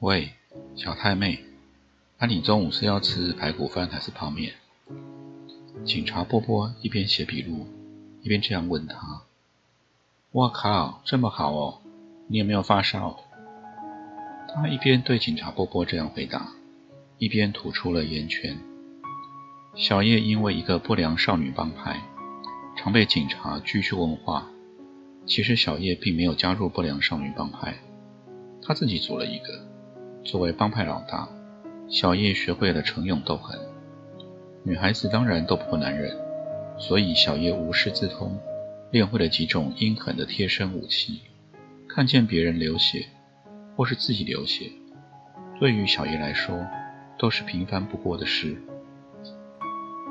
喂，小太妹，那你中午是要吃排骨饭还是泡面？警察波波一边写笔录，一边这样问他。我靠，这么好哦！你有没有发烧？他一边对警察波波这样回答，一边吐出了烟圈。小叶因为一个不良少女帮派，常被警察拘去问话。其实小叶并没有加入不良少女帮派，他自己组了一个。作为帮派老大，小叶学会了逞勇斗狠。女孩子当然斗不过男人，所以小叶无师自通，练会了几种阴狠的贴身武器。看见别人流血，或是自己流血，对于小叶来说都是平凡不过的事。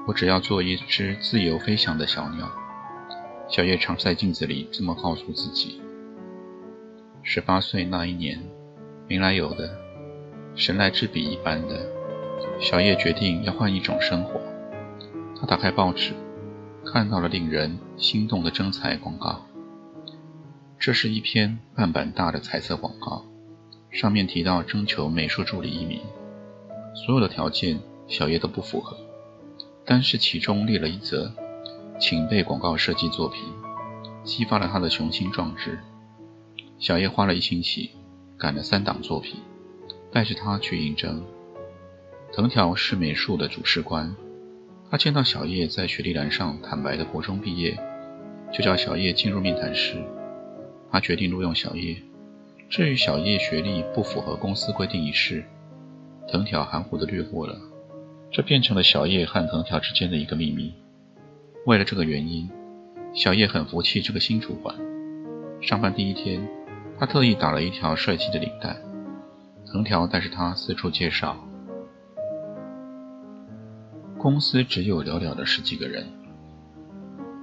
我只要做一只自由飞翔的小鸟。小叶常在镜子里这么告诉自己。十八岁那一年，没来由的。神来之笔一般的，小叶决定要换一种生活。他打开报纸，看到了令人心动的征才广告。这是一篇半版大的彩色广告，上面提到征求美术助理一名，所有的条件小叶都不符合，但是其中列了一则，请备广告设计作品，激发了他的雄心壮志。小叶花了一星期，赶了三档作品。带着他去应征。藤条是美术的主事官，他见到小叶在学历栏上坦白的国中毕业，就叫小叶进入面谈室。他决定录用小叶。至于小叶学历不符合公司规定一事，藤条含糊的略过了。这变成了小叶和藤条之间的一个秘密。为了这个原因，小叶很服气这个新主管。上班第一天，他特意打了一条帅气的领带。藤条带着他四处介绍，公司只有寥寥的十几个人，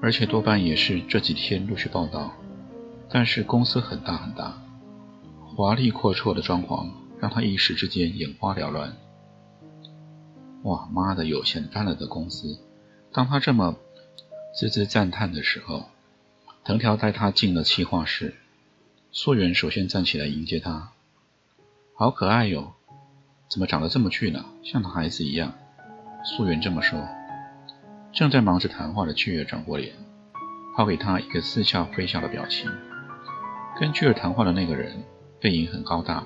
而且多半也是这几天陆续报道。但是公司很大很大，华丽阔绰的装潢让他一时之间眼花缭乱。哇妈的，有钱翻了的公司！当他这么滋滋赞叹的时候，藤条带他进了企划室。素媛首先站起来迎接他。好可爱哟，怎么长得这么俊呢？像男孩子一样。素媛这么说。正在忙着谈话的巨儿转过脸，抛给他一个似笑非笑的表情。跟巨儿谈话的那个人背影很高大，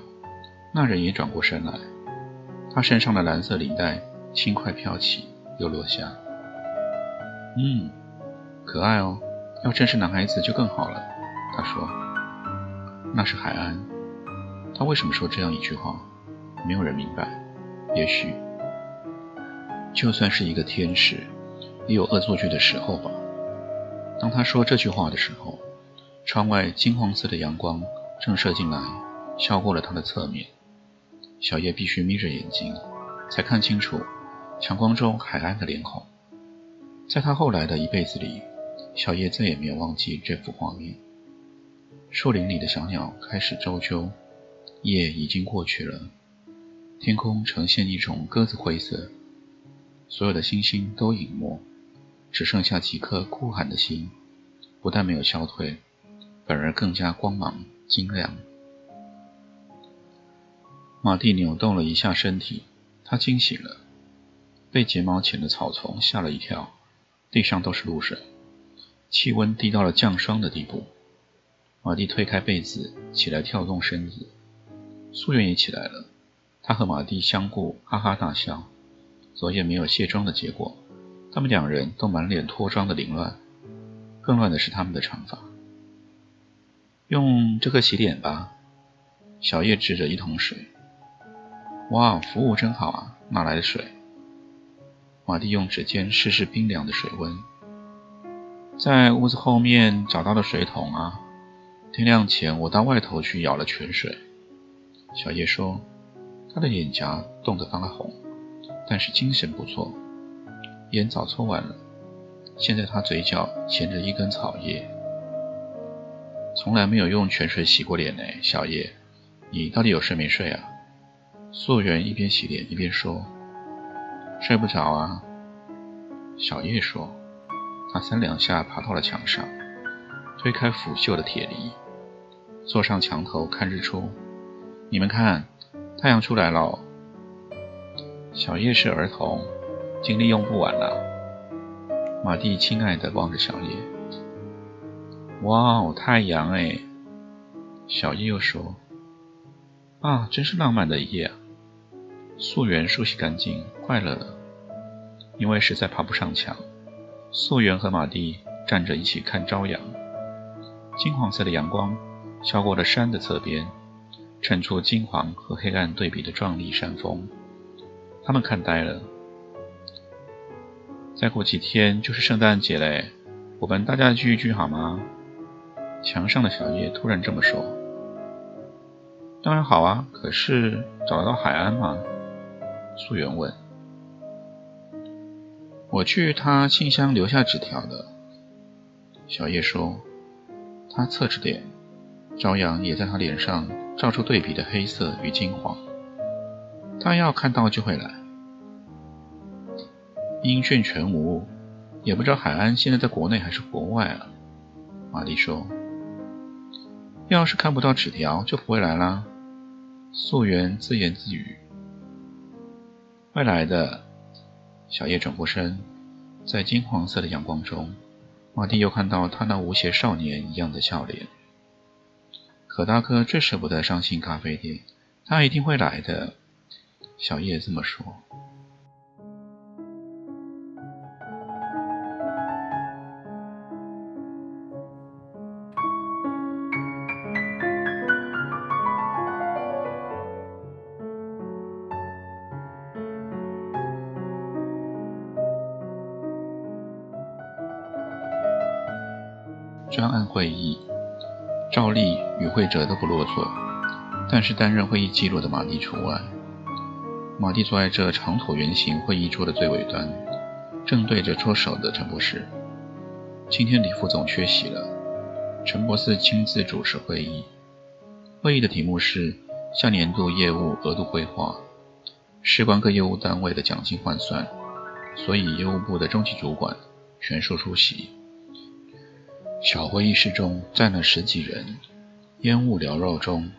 那人也转过身来。他身上的蓝色领带轻快飘起，又落下。嗯，可爱哦。要真是男孩子就更好了。他说。那是海安。他为什么说这样一句话？没有人明白。也许，就算是一个天使，也有恶作剧的时候吧。当他说这句话的时候，窗外金黄色的阳光正射进来，敲过了他的侧面。小叶必须眯着眼睛，才看清楚强光中海岸的脸孔。在他后来的一辈子里，小叶再也没有忘记这幅画面。树林里的小鸟开始啁啾。夜已经过去了，天空呈现一种鸽子灰色，所有的星星都隐没，只剩下几颗哭喊的心。不但没有消退，反而更加光芒晶亮。马蒂扭动了一下身体，他惊醒了，被睫毛浅的草丛吓了一跳，地上都是露水，气温低到了降霜的地步。马蒂推开被子，起来跳动身子。素媛也起来了，他和马蒂相顾，哈哈大笑。昨夜没有卸妆的结果，他们两人都满脸脱妆的凌乱，更乱的是他们的长发。用这个洗脸吧。小叶指着一桶水。哇，服务真好啊！哪来的水？马蒂用指尖试试冰凉的水温，在屋子后面找到了水桶啊。天亮前我到外头去舀了泉水。小叶说，他的脸颊冻得发红，但是精神不错。烟早抽完了，现在他嘴角衔着一根草叶。从来没有用泉水洗过脸呢，小叶，你到底有睡没睡啊？素媛一边洗脸一边说：“睡不着啊。”小叶说：“他三两下爬到了墙上，推开腐朽的铁犁，坐上墙头看日出。你们看，太阳出来了。”小叶是儿童。精力用不完了，马蒂亲爱的望着小叶。哇哦，太阳哎！小叶又说：“啊，真是浪漫的一夜啊！”素媛梳洗干净，快乐了，因为实在爬不上墙。素媛和马蒂站着一起看朝阳，金黄色的阳光消过了山的侧边，衬出金黄和黑暗对比的壮丽山峰。他们看呆了。再过几天就是圣诞节嘞，我们大家聚一聚好吗？墙上的小叶突然这么说。当然好啊，可是找得到海安吗？素媛问。我去他信箱留下纸条的。小叶说。他侧着脸，朝阳也在他脸上照出对比的黑色与金黄。他要看到就会来。音讯全无，也不知道海安现在在国内还是国外啊。玛丽说：“要是看不到纸条，就不会来啦。”素媛自言自语：“会来的。”小叶转过身，在金黄色的阳光中，玛蒂又看到他那无邪少年一样的笑脸。可大哥最舍不得伤心咖啡店，他一定会来的。小叶这么说。专案会议，赵丽与会者都不落座，但是担任会议记录的马蒂除外。马蒂坐在这长椭圆形会议桌的最尾端，正对着桌首的陈博士。今天李副总缺席了，陈博士亲自主持会议。会议的题目是下年度业务额度规划，事关各业务单位的奖金换算，所以业务部的中级主管全数出席。小会议室中站了十几人，烟雾缭绕中，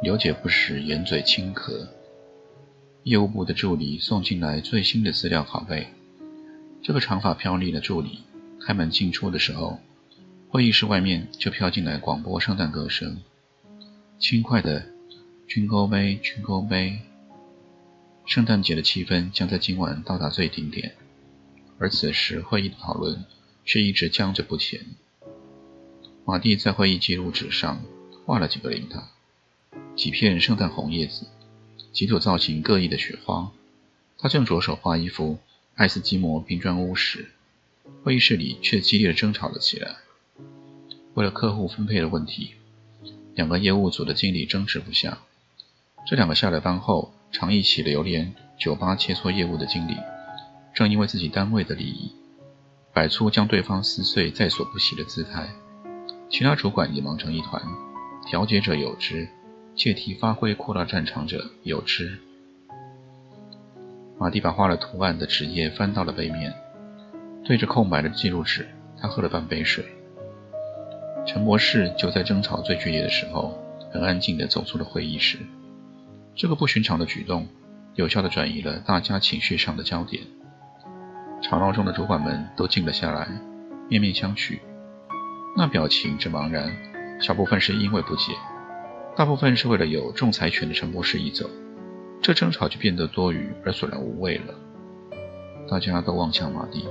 刘姐不时掩嘴轻咳。业务部的助理送进来最新的资料拷贝。这个长发飘丽的助理开门进出的时候，会议室外面就飘进来广播圣诞歌声，轻快的“军歌杯，军歌杯”。圣诞节的气氛将在今晚到达最顶点，而此时会议的讨论却一直僵着不前。马蒂在会议记录纸上画了几个铃铛，几片圣诞红叶子，几朵造型各异的雪花。他正着手画一幅爱斯基摩冰砖屋时，会议室里却激烈的争吵了起来。为了客户分配的问题，两个业务组的经理争执不下。这两个下了班后常一起流连酒吧切磋业务的经理，正因为自己单位的利益，摆出将对方撕碎在所不惜的姿态。其他主管也忙成一团，调解者有之，借题发挥扩大战场者有之。马蒂把画了图案的纸页翻到了背面，对着空白的记录纸，他喝了半杯水。陈博士就在争吵最剧烈的时候，很安静地走出了会议室。这个不寻常的举动，有效地转移了大家情绪上的焦点。吵闹中的主管们都静了下来，面面相觑。那表情之茫然，小部分是因为不解，大部分是为了有仲裁权的陈博士一走，这争吵就变得多余而索然无味了。大家都望向马蒂，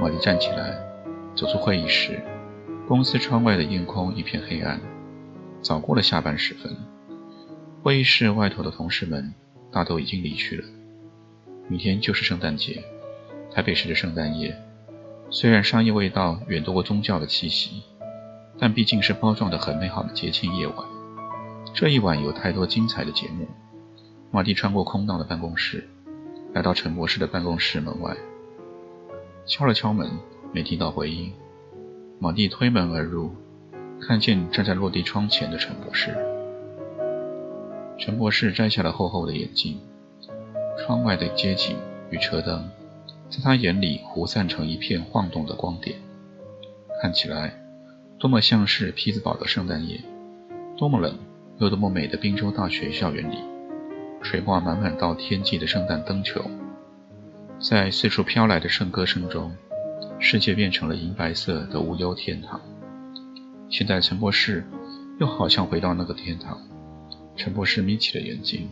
马蒂站起来，走出会议室。公司窗外的夜空一片黑暗，早过了下班时分。会议室外头的同事们大都已经离去了。明天就是圣诞节，台北市的圣诞夜。虽然商业味道远多过宗教的气息，但毕竟是包装的很美好的节庆夜晚。这一晚有太多精彩的节目。马蒂穿过空荡的办公室，来到陈博士的办公室门外，敲了敲门，没听到回应。马蒂推门而入，看见站在落地窗前的陈博士。陈博士摘下了厚厚的眼镜，窗外的街景与车灯，在他眼里糊散成一片晃动的光点，看起来多么像是匹兹堡的圣诞夜，多么冷又多么美的宾州大学校园里。垂挂满满到天际的圣诞灯球，在四处飘来的圣歌声中，世界变成了银白色的无忧天堂。现在陈博士又好像回到那个天堂。陈博士眯起了眼睛。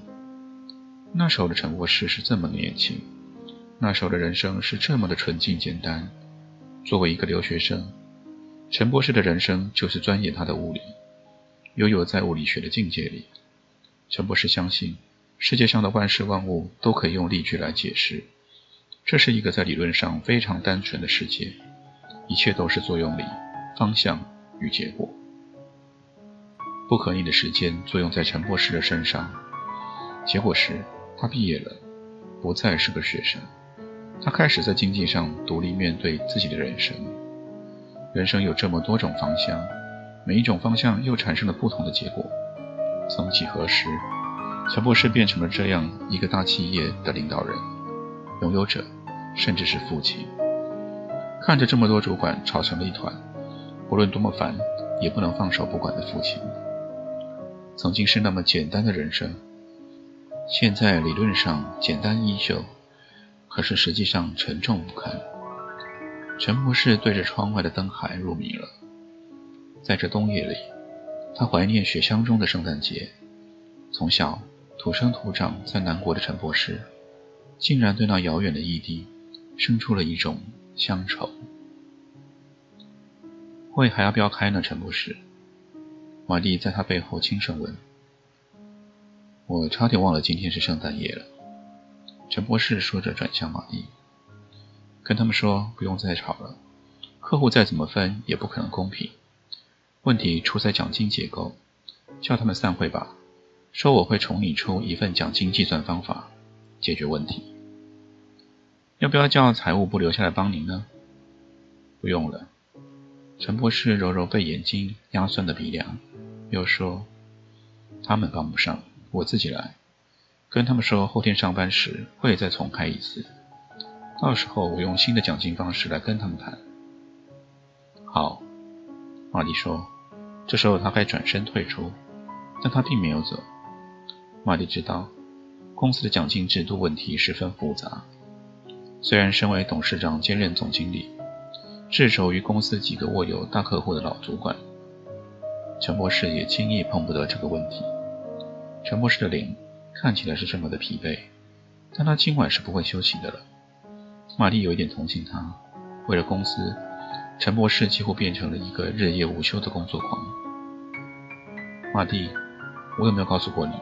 那时候的陈博士是这么年轻，那时候的人生是这么的纯净简单。作为一个留学生，陈博士的人生就是钻研他的物理，悠游在物理学的境界里。陈博士相信。世界上的万事万物都可以用例句来解释，这是一个在理论上非常单纯的世界，一切都是作用力、方向与结果。不可逆的时间作用在陈博士的身上，结果是他毕业了，不再是个学生，他开始在经济上独立面对自己的人生。人生有这么多种方向，每一种方向又产生了不同的结果。曾几何时。乔布斯变成了这样一个大企业的领导人、拥有者，甚至是父亲。看着这么多主管吵成了一团，不论多么烦，也不能放手不管的父亲。曾经是那么简单的人生，现在理论上简单依旧，可是实际上沉重不堪。陈博士对着窗外的灯海入迷了。在这冬夜里，他怀念雪乡中的圣诞节。从小。土生土长在南国的陈博士，竟然对那遥远的异地生出了一种乡愁。会还要不要开呢？陈博士，马蒂在他背后轻声问。我差点忘了今天是圣诞夜了。陈博士说着，转向马蒂，跟他们说不用再吵了。客户再怎么分也不可能公平。问题出在奖金结构，叫他们散会吧。说我会重拟出一份奖金计算方法，解决问题。要不要叫财务部留下来帮您呢？不用了。陈博士揉揉被眼睛压酸的鼻梁，又说：“他们帮不上，我自己来。跟他们说后天上班时会再重开一次，到时候我用新的奖金方式来跟他们谈。”好，马蒂说。这时候他该转身退出，但他并没有走。马蒂知道，公司的奖金制度问题十分复杂。虽然身为董事长兼任总经理，至轴于公司几个握有大客户的老主管，陈博士也轻易碰不得这个问题。陈博士的脸看起来是这么的疲惫，但他今晚是不会休息的了。马蒂有一点同情他，为了公司，陈博士几乎变成了一个日夜无休的工作狂。马蒂，我有没有告诉过你？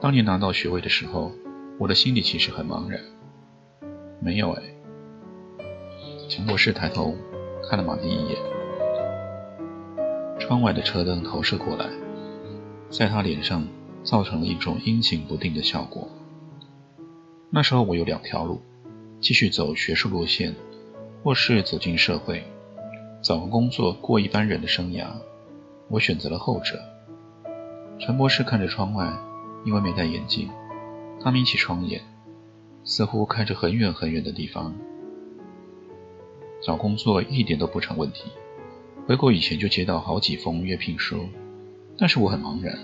当年拿到学位的时候，我的心里其实很茫然。没有哎。陈博士抬头看了马蒂一眼，窗外的车灯投射过来，在他脸上造成了一种阴晴不定的效果。那时候我有两条路：继续走学术路线，或是走进社会，找个工作过一般人的生涯。我选择了后者。陈博士看着窗外。因为没戴眼镜，他眯起双眼，似乎看着很远很远的地方。找工作一点都不成问题，回国以前就接到好几封约聘书，但是我很茫然。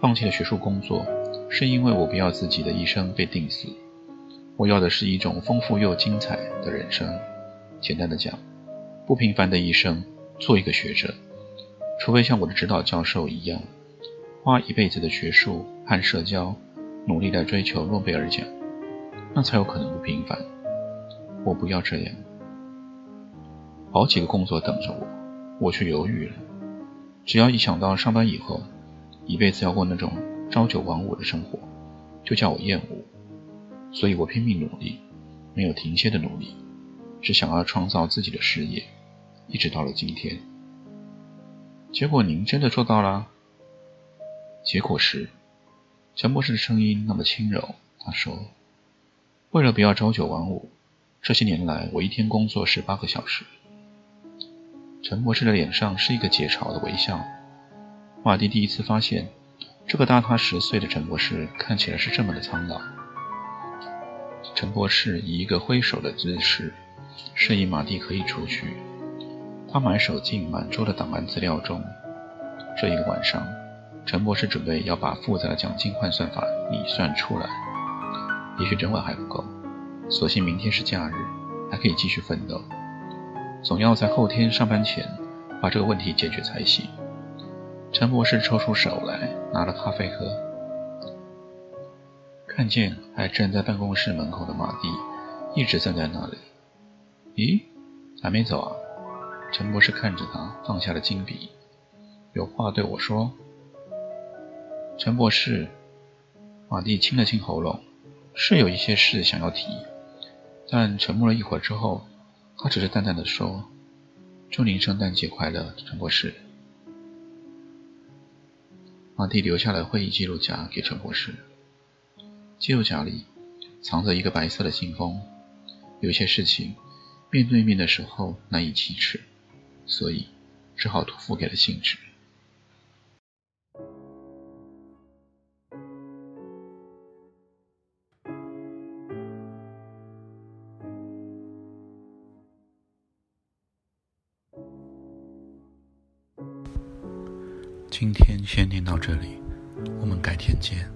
放弃了学术工作，是因为我不要自己的一生被定死，我要的是一种丰富又精彩的人生。简单的讲，不平凡的一生，做一个学者，除非像我的指导教授一样。花一辈子的学术和社交努力来追求诺贝尔奖，那才有可能不平凡。我不要这样。好几个工作等着我，我却犹豫了。只要一想到上班以后一辈子要过那种朝九晚五的生活，就叫我厌恶。所以我拼命努力，没有停歇的努力，只想要创造自己的事业，一直到了今天。结果您真的做到了。结果是，陈博士的声音那么轻柔。他说：“为了不要朝九晚五，这些年来我一天工作十八个小时。”陈博士的脸上是一个解嘲的微笑。马蒂第一次发现，这个大他十岁的陈博士看起来是这么的苍老。陈博士以一个挥手的姿势，示意马蒂可以出去。他埋手进满桌的档案资料中。这一个晚上，陈博士准备要把复杂的奖金换算法拟算出来。也许整晚还不够，索性明天是假日，还可以继续奋斗。总要在后天上班前把这个问题解决才行。陈博士抽出手来，拿了咖啡喝，看见还站在办公室门口的马蒂一直站在那里。咦，还没走啊？陈博士看着他，放下了金笔，有话对我说。陈博士，马蒂清了清喉咙，是有一些事想要提，但沉默了一会儿之后，他只是淡淡的说：“祝您圣诞节快乐，陈博士。”马蒂留下了会议记录夹给陈博士，记录夹里藏着一个白色的信封。有些事情面对面的时候难以启齿，所以只好托付给了信纸。今天先念到这里，我们改天见。